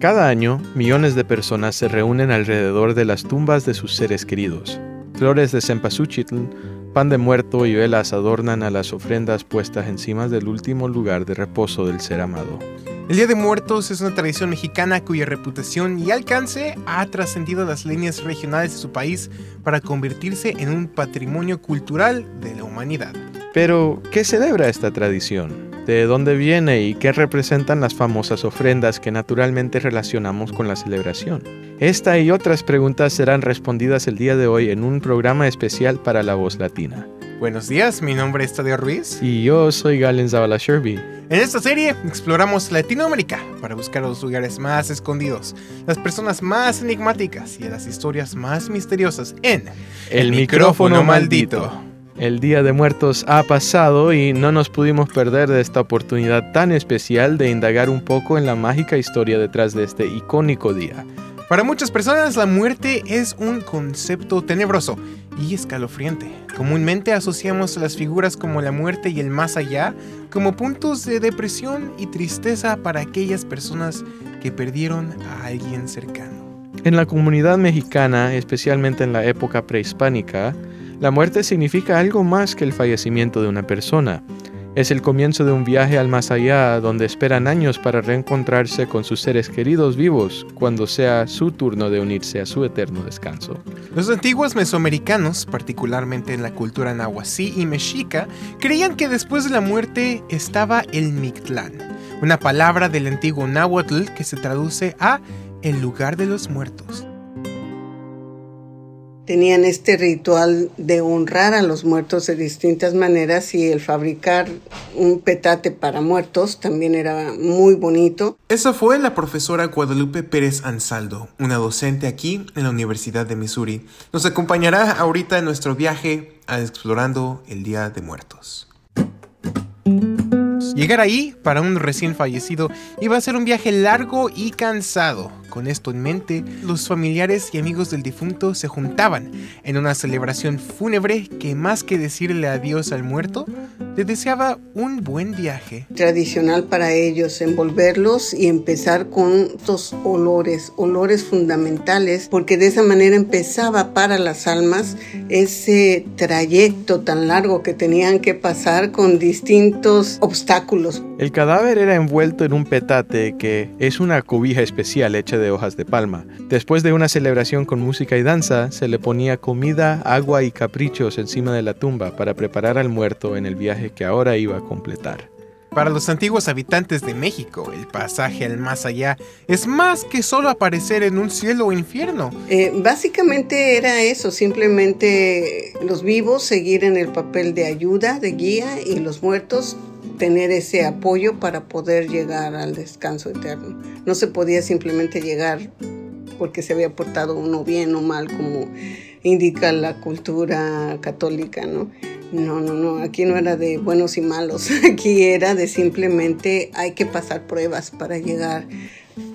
Cada año, millones de personas se reúnen alrededor de las tumbas de sus seres queridos. Flores de cempasúchil, pan de muerto y velas adornan a las ofrendas puestas encima del último lugar de reposo del ser amado. El Día de Muertos es una tradición mexicana cuya reputación y alcance ha trascendido las líneas regionales de su país para convertirse en un patrimonio cultural de la humanidad. Pero, ¿qué celebra esta tradición? De dónde viene y qué representan las famosas ofrendas que naturalmente relacionamos con la celebración. Esta y otras preguntas serán respondidas el día de hoy en un programa especial para la voz latina. Buenos días, mi nombre es Tadeo Ruiz. Y yo soy Galen Zavala Sherby. En esta serie exploramos Latinoamérica para buscar los lugares más escondidos, las personas más enigmáticas y las historias más misteriosas en El, micrófono, maldito. El Día de Muertos ha pasado y no nos pudimos perder de esta oportunidad tan especial de indagar un poco en la mágica historia detrás de este icónico día. Para muchas personas la muerte es un concepto tenebroso y escalofriante. Comúnmente asociamos las figuras como la muerte y el más allá como puntos de depresión y tristeza para aquellas personas que perdieron a alguien cercano. En la comunidad mexicana, especialmente en la época prehispánica, la muerte significa algo más que el fallecimiento de una persona. Es el comienzo de un viaje al más allá donde esperan años para reencontrarse con sus seres queridos vivos cuando sea su turno de unirse a su eterno descanso. Los antiguos mesoamericanos, particularmente en la cultura nahuatl y mexica, creían que después de la muerte estaba el Mictlán, una palabra del antiguo náhuatl que se traduce a el lugar de los muertos tenían este ritual de honrar a los muertos de distintas maneras y el fabricar un petate para muertos también era muy bonito. Esa fue la profesora Guadalupe Pérez Ansaldo, una docente aquí en la Universidad de Missouri. Nos acompañará ahorita en nuestro viaje a Explorando el Día de Muertos. Llegar ahí para un recién fallecido iba a ser un viaje largo y cansado. Con esto en mente, los familiares y amigos del difunto se juntaban en una celebración fúnebre que más que decirle adiós al muerto, le deseaba un buen viaje. Tradicional para ellos envolverlos y empezar con estos olores, olores fundamentales, porque de esa manera empezaba para las almas ese trayecto tan largo que tenían que pasar con distintos obstáculos. El cadáver era envuelto en un petate que es una cobija especial hecha de hojas de palma. Después de una celebración con música y danza, se le ponía comida, agua y caprichos encima de la tumba para preparar al muerto en el viaje que ahora iba a completar. Para los antiguos habitantes de México, el pasaje al más allá es más que solo aparecer en un cielo o infierno. Eh, básicamente era eso, simplemente los vivos seguir en el papel de ayuda, de guía y los muertos tener ese apoyo para poder llegar al descanso eterno. No se podía simplemente llegar porque se había portado uno bien o mal, como indica la cultura católica, ¿no? No, no, no, aquí no era de buenos y malos, aquí era de simplemente hay que pasar pruebas para llegar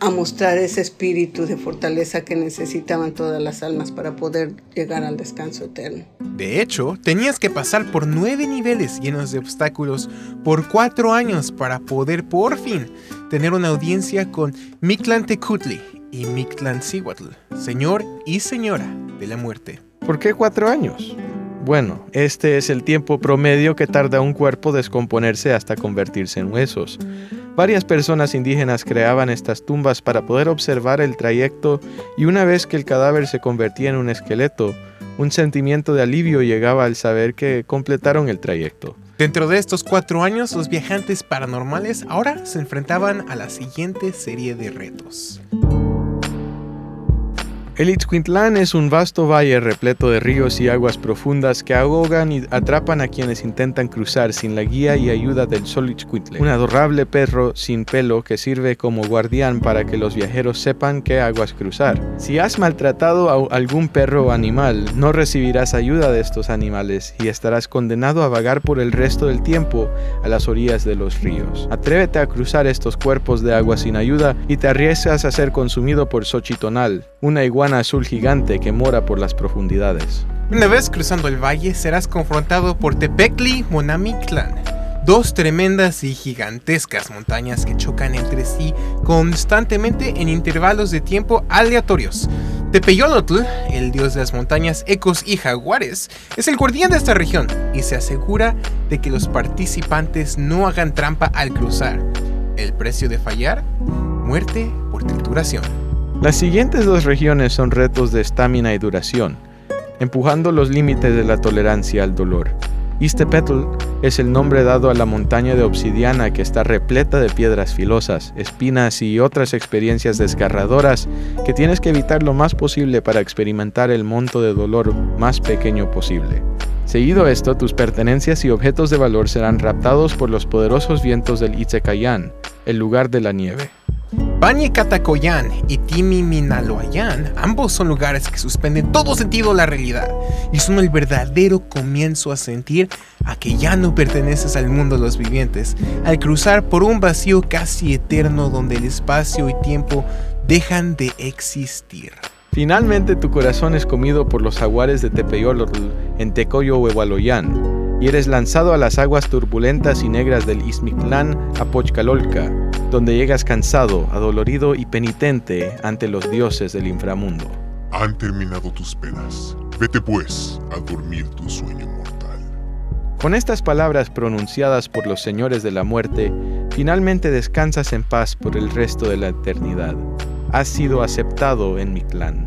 a mostrar ese espíritu de fortaleza que necesitaban todas las almas para poder llegar al descanso eterno. De hecho, tenías que pasar por nueve niveles llenos de obstáculos por cuatro años para poder por fin tener una audiencia con Mictlan Tecutli y Mictlan Cihuatl, señor y señora de la muerte. ¿Por qué cuatro años? Bueno, este es el tiempo promedio que tarda un cuerpo descomponerse hasta convertirse en huesos. Varias personas indígenas creaban estas tumbas para poder observar el trayecto y una vez que el cadáver se convertía en un esqueleto, un sentimiento de alivio llegaba al saber que completaron el trayecto. Dentro de estos cuatro años, los viajantes paranormales ahora se enfrentaban a la siguiente serie de retos. El Itzcuintlán es un vasto valle repleto de ríos y aguas profundas que ahogan y atrapan a quienes intentan cruzar sin la guía y ayuda del Sol Itzcuintle, un adorable perro sin pelo que sirve como guardián para que los viajeros sepan qué aguas cruzar. Si has maltratado a algún perro o animal, no recibirás ayuda de estos animales y estarás condenado a vagar por el resto del tiempo a las orillas de los ríos. Atrévete a cruzar estos cuerpos de agua sin ayuda y te arriesgas a ser consumido por Xochitonal, una iguana azul gigante que mora por las profundidades. Una vez cruzando el valle serás confrontado por Tepecli Monami Clan, dos tremendas y gigantescas montañas que chocan entre sí constantemente en intervalos de tiempo aleatorios. Tepeyolotl, el dios de las montañas, ecos y jaguares, es el guardián de esta región y se asegura de que los participantes no hagan trampa al cruzar. El precio de fallar, muerte por trituración. Las siguientes dos regiones son retos de estamina y duración, empujando los límites de la tolerancia al dolor. Istepetl es el nombre dado a la montaña de obsidiana que está repleta de piedras filosas, espinas y otras experiencias desgarradoras que tienes que evitar lo más posible para experimentar el monto de dolor más pequeño posible. Seguido esto, tus pertenencias y objetos de valor serán raptados por los poderosos vientos del Itzekayan, el lugar de la nieve. Bañe Catacoyán y Timi Minaloayán, ambos son lugares que suspenden todo sentido a la realidad y son el verdadero comienzo a sentir a que ya no perteneces al mundo de los vivientes, al cruzar por un vacío casi eterno donde el espacio y tiempo dejan de existir. Finalmente tu corazón es comido por los jaguares de Tepeyolotl en Tecoyo Huehualoyán, y eres lanzado a las aguas turbulentas y negras del Ismictlán a Pochcalolca, donde llegas cansado, adolorido y penitente ante los dioses del inframundo. Han terminado tus penas. Vete pues a dormir tu sueño mortal. Con estas palabras pronunciadas por los señores de la muerte, finalmente descansas en paz por el resto de la eternidad. Has sido aceptado en mi clan.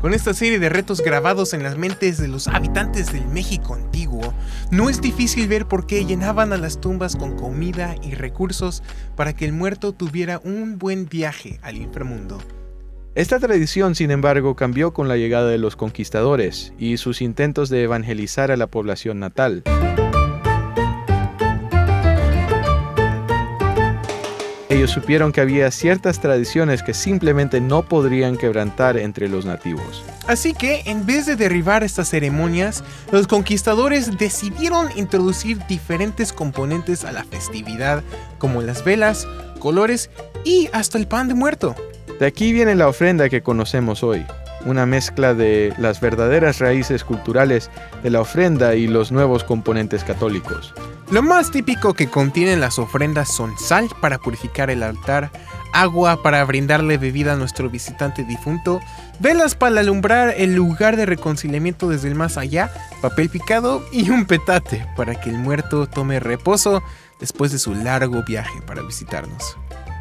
Con esta serie de retos grabados en las mentes de los habitantes del México antiguo, no es difícil ver por qué llenaban a las tumbas con comida y recursos para que el muerto tuviera un buen viaje al inframundo. Esta tradición, sin embargo, cambió con la llegada de los conquistadores y sus intentos de evangelizar a la población natal. Ellos supieron que había ciertas tradiciones que simplemente no podrían quebrantar entre los nativos. Así que, en vez de derribar estas ceremonias, los conquistadores decidieron introducir diferentes componentes a la festividad, como las velas, colores y hasta el pan de muerto. De aquí viene la ofrenda que conocemos hoy, una mezcla de las verdaderas raíces culturales de la ofrenda y los nuevos componentes católicos. Lo más típico que contienen las ofrendas son sal para purificar el altar, agua para brindarle bebida a nuestro visitante difunto, velas para alumbrar el lugar de reconciliamiento desde el más allá, papel picado y un petate para que el muerto tome reposo después de su largo viaje para visitarnos.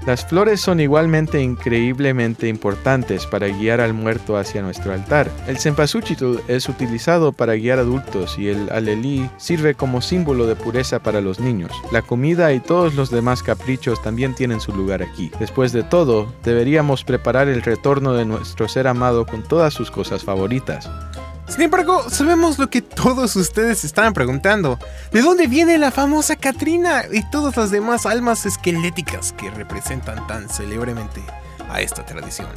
Las flores son igualmente increíblemente importantes para guiar al muerto hacia nuestro altar. El cempasúchil es utilizado para guiar adultos y el alelí sirve como símbolo de pureza para los niños. La comida y todos los demás caprichos también tienen su lugar aquí. Después de todo, deberíamos preparar el retorno de nuestro ser amado con todas sus cosas favoritas. Sin embargo, sabemos lo que todos ustedes estaban preguntando. ¿De dónde viene la famosa Katrina y todas las demás almas esqueléticas que representan tan célebremente a esta tradición?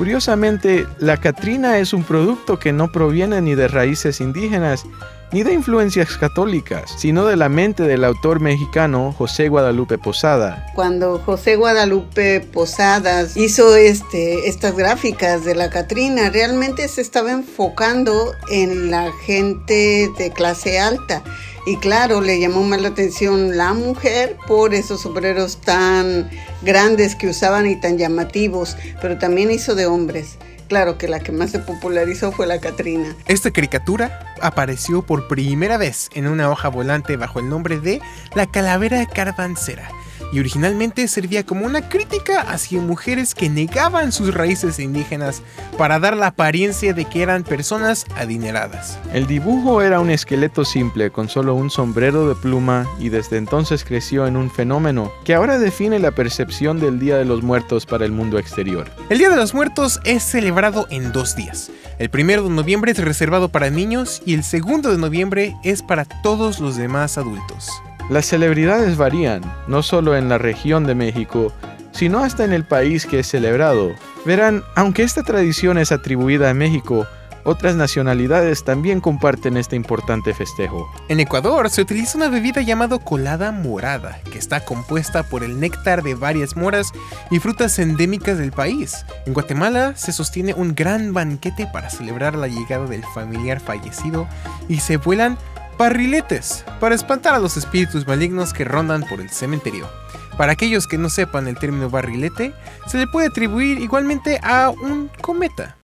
Curiosamente, la Catrina es un producto que no proviene ni de raíces indígenas ni de influencias católicas, sino de la mente del autor mexicano José Guadalupe Posada. Cuando José Guadalupe Posadas hizo este, estas gráficas de la Catrina, realmente se estaba enfocando en la gente de clase alta. Y claro, le llamó más la atención la mujer por esos sombreros tan grandes que usaban y tan llamativos, pero también hizo de hombres. Claro que la que más se popularizó fue la Catrina. Esta caricatura apareció por primera vez en una hoja volante bajo el nombre de La Calavera Carvancera y originalmente servía como una crítica hacia mujeres que negaban sus raíces indígenas para dar la apariencia de que eran personas adineradas. El dibujo era un esqueleto simple con solo un sombrero de pluma y desde entonces creció en un fenómeno que ahora define la percepción del Día de los Muertos para el mundo exterior. El Día de los Muertos es celebrado en dos días. El primero de noviembre es reservado para niños y el segundo de noviembre es para todos los demás adultos. Las celebridades varían, no solo en la región de México, sino hasta en el país que es celebrado. Verán, aunque esta tradición es atribuida a México, otras nacionalidades también comparten este importante festejo. En Ecuador se utiliza una bebida llamada colada morada, que está compuesta por el néctar de varias moras y frutas endémicas del país. En Guatemala se sostiene un gran banquete para celebrar la llegada del familiar fallecido y se vuelan barriletes, para espantar a los espíritus malignos que rondan por el cementerio. Para aquellos que no sepan el término barrilete, se le puede atribuir igualmente a un cometa.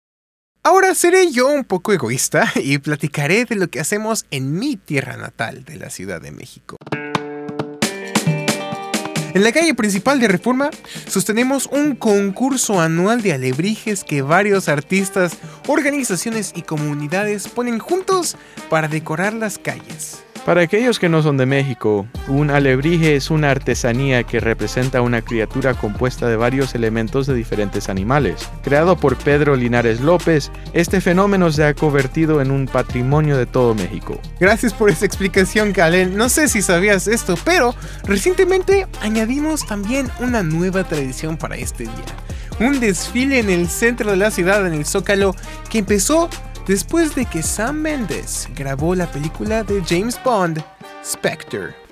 Ahora seré yo un poco egoísta y platicaré de lo que hacemos en mi tierra natal de la Ciudad de México. En la calle principal de Reforma sostenemos un concurso anual de alebrijes que varios artistas, organizaciones y comunidades ponen juntos para decorar las calles. Para aquellos que no son de México, un alebrije es una artesanía que representa una criatura compuesta de varios elementos de diferentes animales. Creado por Pedro Linares López, este fenómeno se ha convertido en un patrimonio de todo México. Gracias por esa explicación, Kalen. No sé si sabías esto, pero recientemente añadimos también una nueva tradición para este día. Un desfile en el centro de la ciudad, en el Zócalo, que empezó después de que Sam Mendes grabó la película de James Bond, Spectre.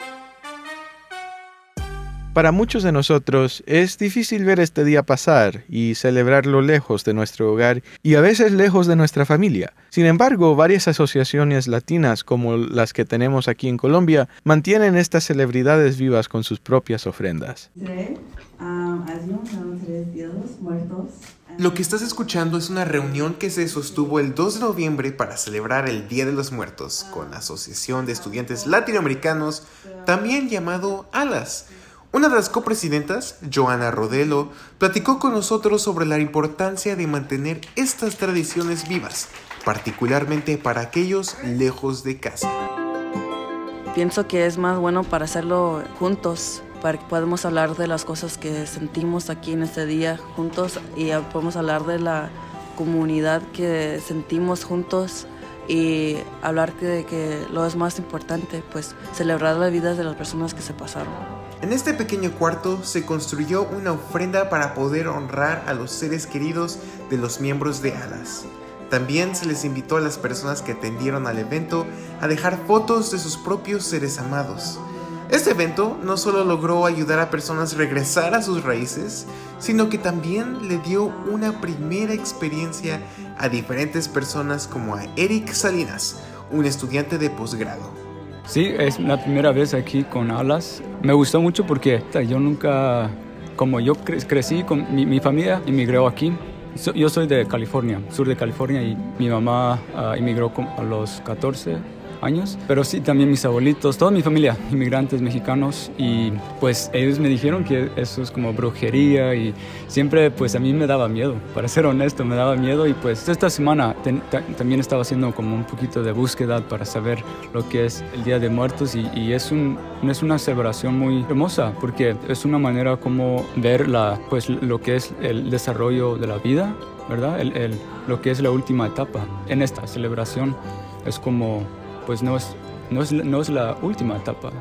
Para muchos de nosotros es difícil ver este día pasar y celebrarlo lejos de nuestro hogar y a veces lejos de nuestra familia. Sin embargo, varias asociaciones latinas como las que tenemos aquí en Colombia mantienen estas celebridades vivas con sus propias ofrendas. Lo que estás escuchando es una reunión que se sostuvo el 2 de noviembre para celebrar el Día de los Muertos con la Asociación de Estudiantes Latinoamericanos, también llamado ALAS. Una de las copresidentas, Joana Rodelo, platicó con nosotros sobre la importancia de mantener estas tradiciones vivas, particularmente para aquellos lejos de casa. Pienso que es más bueno para hacerlo juntos, para que podamos hablar de las cosas que sentimos aquí en este día juntos y podemos hablar de la comunidad que sentimos juntos y hablar de que lo es más importante, pues celebrar la vida de las personas que se pasaron. En este pequeño cuarto se construyó una ofrenda para poder honrar a los seres queridos de los miembros de Alas. También se les invitó a las personas que atendieron al evento a dejar fotos de sus propios seres amados. Este evento no solo logró ayudar a personas a regresar a sus raíces, sino que también le dio una primera experiencia a diferentes personas como a Eric Salinas, un estudiante de posgrado. Sí, es la primera vez aquí con Alas. Me gustó mucho porque yo nunca, como yo crecí con mi, familia, emigró aquí. yo soy de California, sur de California, y mi mamá uh, emigró a los 14 años. Pero sí, también mis abuelitos, toda mi familia, inmigrantes mexicanos, y pues ellos me dijeron que eso es como brujería y siempre pues a mí me daba miedo, para ser honesto, me daba miedo y pues esta semana también estaba haciendo como un poquito de búsqueda para saber lo que es el Día de Muertos y, es, un, es una celebración muy hermosa porque es una manera como ver la, pues, lo que es el desarrollo de la vida, ¿verdad? El, el, lo que es la última etapa en esta celebración es como pues no es, no es, no es la última etapa,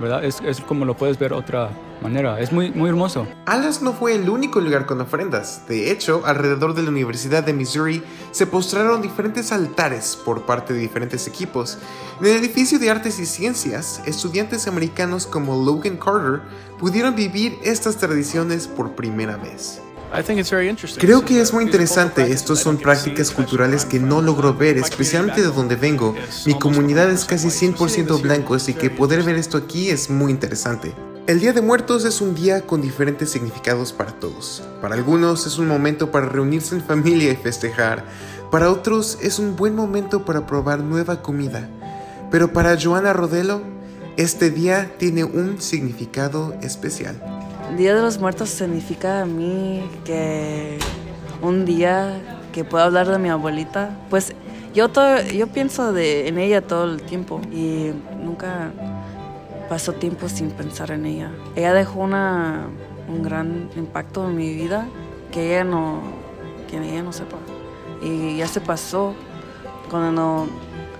¿verdad? Es, es, como lo puedes ver otra manera. Es muy, muy hermoso. Alas no fue el único lugar con ofrendas. De hecho, alrededor de la Universidad de Missouri se postraron diferentes altares por parte de diferentes equipos. En el edificio de artes y ciencias, estudiantes americanos como Logan Carter pudieron vivir estas tradiciones por primera vez. Creo que es muy interesante. Estos son prácticas culturales que no logro ver, especialmente de donde vengo. Mi comunidad es casi 100% blanco, así que poder ver esto aquí es muy interesante. El Día de Muertos es un día con diferentes significados para todos. Para algunos es un momento para reunirse en familia y festejar. Para otros es un buen momento para probar nueva comida. Pero para Joana Rodelo, este día tiene un significado especial. Día de los Muertos significa a mí que un día que puedo hablar de mi abuelita. Pues yo, todo, yo pienso de, en ella todo el tiempo y nunca pasó tiempo sin pensar en ella. Ella dejó una, un gran impacto en mi vida que ella no, que ella no sepa. Y ya se pasó cuando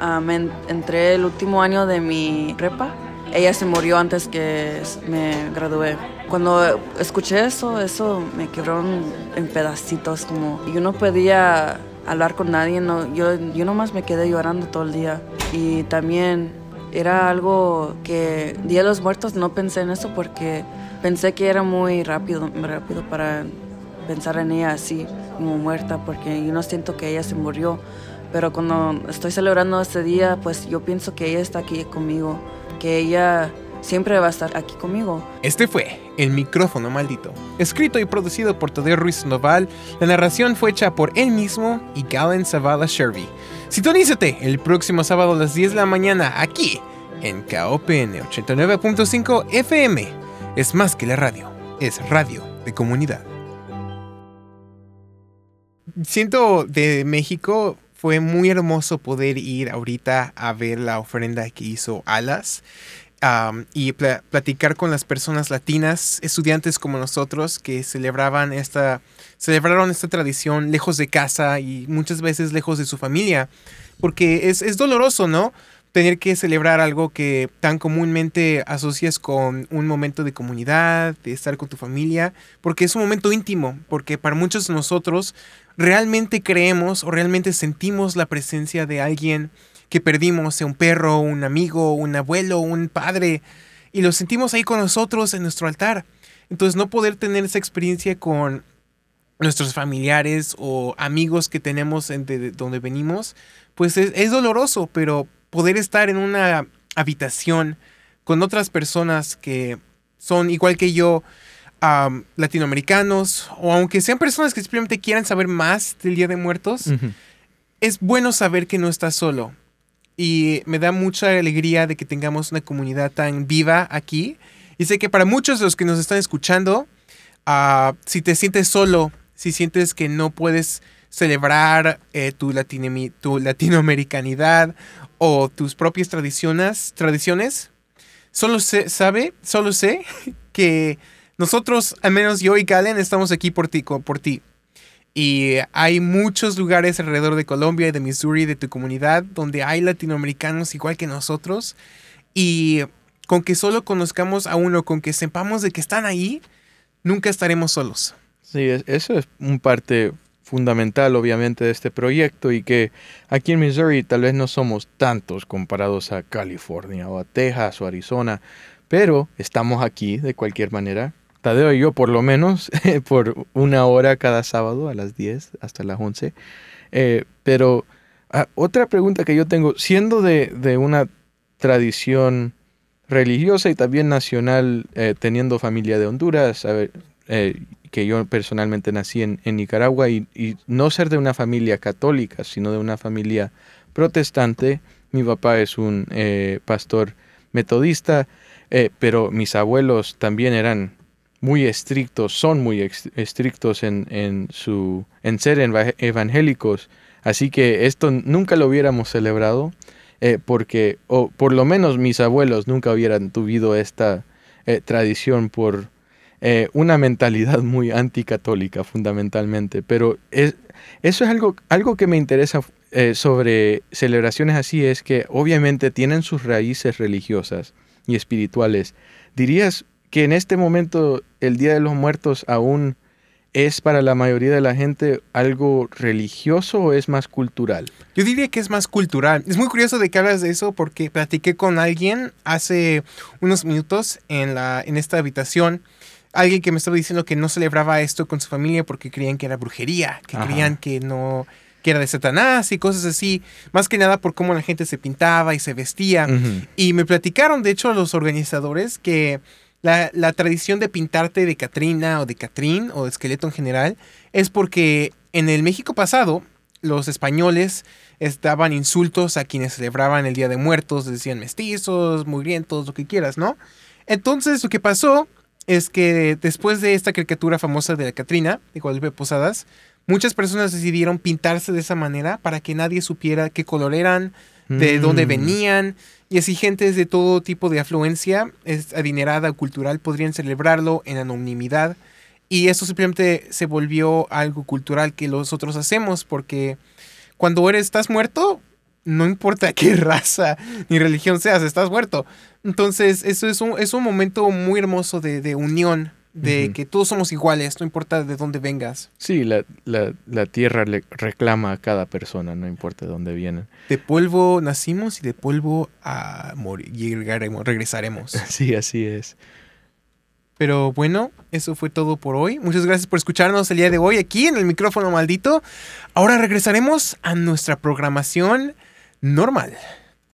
ah, entré el último año de mi prepa. Ella se murió antes que me gradué. Cuando escuché eso, eso me quebró en pedacitos, como yo no podía hablar con nadie, no, yo, yo nomás me quedé llorando todo el día. Y también era algo que Día de los Muertos no pensé en eso porque pensé que era muy rápido, rápido para pensar en ella así, como muerta, porque yo no siento que ella se murió. Pero cuando estoy celebrando este día, pues yo pienso que ella está aquí conmigo, que ella siempre va a estar aquí conmigo. Este fue El micrófono maldito, escrito y producido por Tadeo Ruiz Noval. La narración fue hecha por él mismo y Galen Zavala Sherby. Sintonízate el próximo sábado a las 10 de la mañana aquí en KOPN 89.5 FM. Es más que la radio, es radio de comunidad. Siento de México fue muy hermoso poder ir ahorita a ver la ofrenda que hizo Alas y pla- platicar con las personas latinas, estudiantes como nosotros que celebraban esta, celebraron esta tradición lejos de casa y muchas veces lejos de su familia, porque es, es doloroso, ¿no? Tener que celebrar algo que tan comúnmente asocias con un momento de comunidad, de estar con tu familia, porque es un momento íntimo, porque para muchos de nosotros realmente creemos o realmente sentimos la presencia de alguien que perdimos, sea un perro, un amigo, un abuelo, un padre, y lo sentimos ahí con nosotros en nuestro altar. Entonces no poder tener esa experiencia con nuestros familiares o amigos que tenemos en de, de donde venimos, pues es, es doloroso, pero poder estar en una habitación con otras personas que son igual que yo, am, latinoamericanos, o aunque sean personas que simplemente quieran saber más del Día de Muertos, es bueno saber que no estás solo. Y me da mucha alegría de que tengamos una comunidad tan viva aquí. Y sé que para muchos de los que nos están escuchando, ah, si te sientes solo, si sientes que no puedes celebrar eh, tu, tu latinoamericanidad o tus propias tradiciones, tradiciones, solo sé, sabe, solo sé que nosotros, al menos yo y Galen, estamos aquí por ti, por ti. Y hay muchos lugares alrededor de Colombia y de Missouri, de tu comunidad, donde hay latinoamericanos igual que nosotros. Y con que solo conozcamos a uno, con que sepamos de que están ahí, nunca estaremos solos. Sí, es- eso es un parte fundamental, obviamente, de este proyecto y que aquí en Missouri tal vez no somos tantos comparados a California o a Texas o Arizona, pero estamos aquí de cualquier manera. Tadeo y yo, por lo menos, por una hora cada sábado a las 10 hasta las 11. Eh, pero ah, otra pregunta que yo tengo, siendo de, una tradición religiosa y también nacional, eh, teniendo familia de Honduras, a ver, eh, que yo personalmente nací en, Nicaragua y, no ser de una familia católica, sino de una familia protestante. Mi papá es un pastor metodista, pero mis abuelos también eran muy estrictos, son muy estrictos en, en, su, en ser eva- evangélicos. Así que esto nunca lo hubiéramos celebrado eh, porque, o por lo menos mis abuelos nunca hubieran tuvido esta eh, tradición por eh, una mentalidad muy anticatólica fundamentalmente. Pero es, eso es algo, algo que me interesa sobre celebraciones así, es que obviamente tienen sus raíces religiosas y espirituales. ¿Dirías que en este momento el Día de los Muertos aún es para la mayoría de la gente algo religioso o es más cultural? Yo diría que es más cultural. Es muy curioso de que hablas de eso porque platiqué con alguien hace unos minutos en, la, en esta habitación. Alguien que me estaba diciendo que no celebraba esto con su familia porque creían que era brujería, que Ajá. creían que no que era de Satanás y cosas así, más que nada por cómo la gente se pintaba y se vestía. Y me platicaron, de hecho, los organizadores que la, la tradición de pintarte de Catrina o de Catrín o de esqueleto en general es porque en el México pasado los españoles daban insultos a quienes celebraban el Día de Muertos, decían mestizos, mugrientos, lo que quieras, ¿no? Entonces lo que pasó es que después de esta caricatura famosa de la Catrina, de Guadalupe Posadas, muchas personas decidieron pintarse de esa manera para que nadie supiera qué color eran, de dónde Mm. venían, y así gentes de todo tipo de afluencia, adinerada cultural, podrían celebrarlo en anonimidad. Y eso simplemente se volvió algo cultural que nosotros hacemos, porque cuando eres, estás muerto, no importa qué raza ni religión seas, estás muerto. Entonces, eso es un, es un momento muy hermoso de, de unión, de que todos somos iguales, no importa de dónde vengas. Sí, la, la, la tierra le reclama a cada persona, no importa de dónde vienen. De polvo nacimos y de polvo a morir, llegaremos, regresaremos. Sí, así es. Pero bueno, eso fue todo por hoy. Muchas gracias por escucharnos el día de hoy aquí en el micrófono maldito. Ahora regresaremos a nuestra programación normal.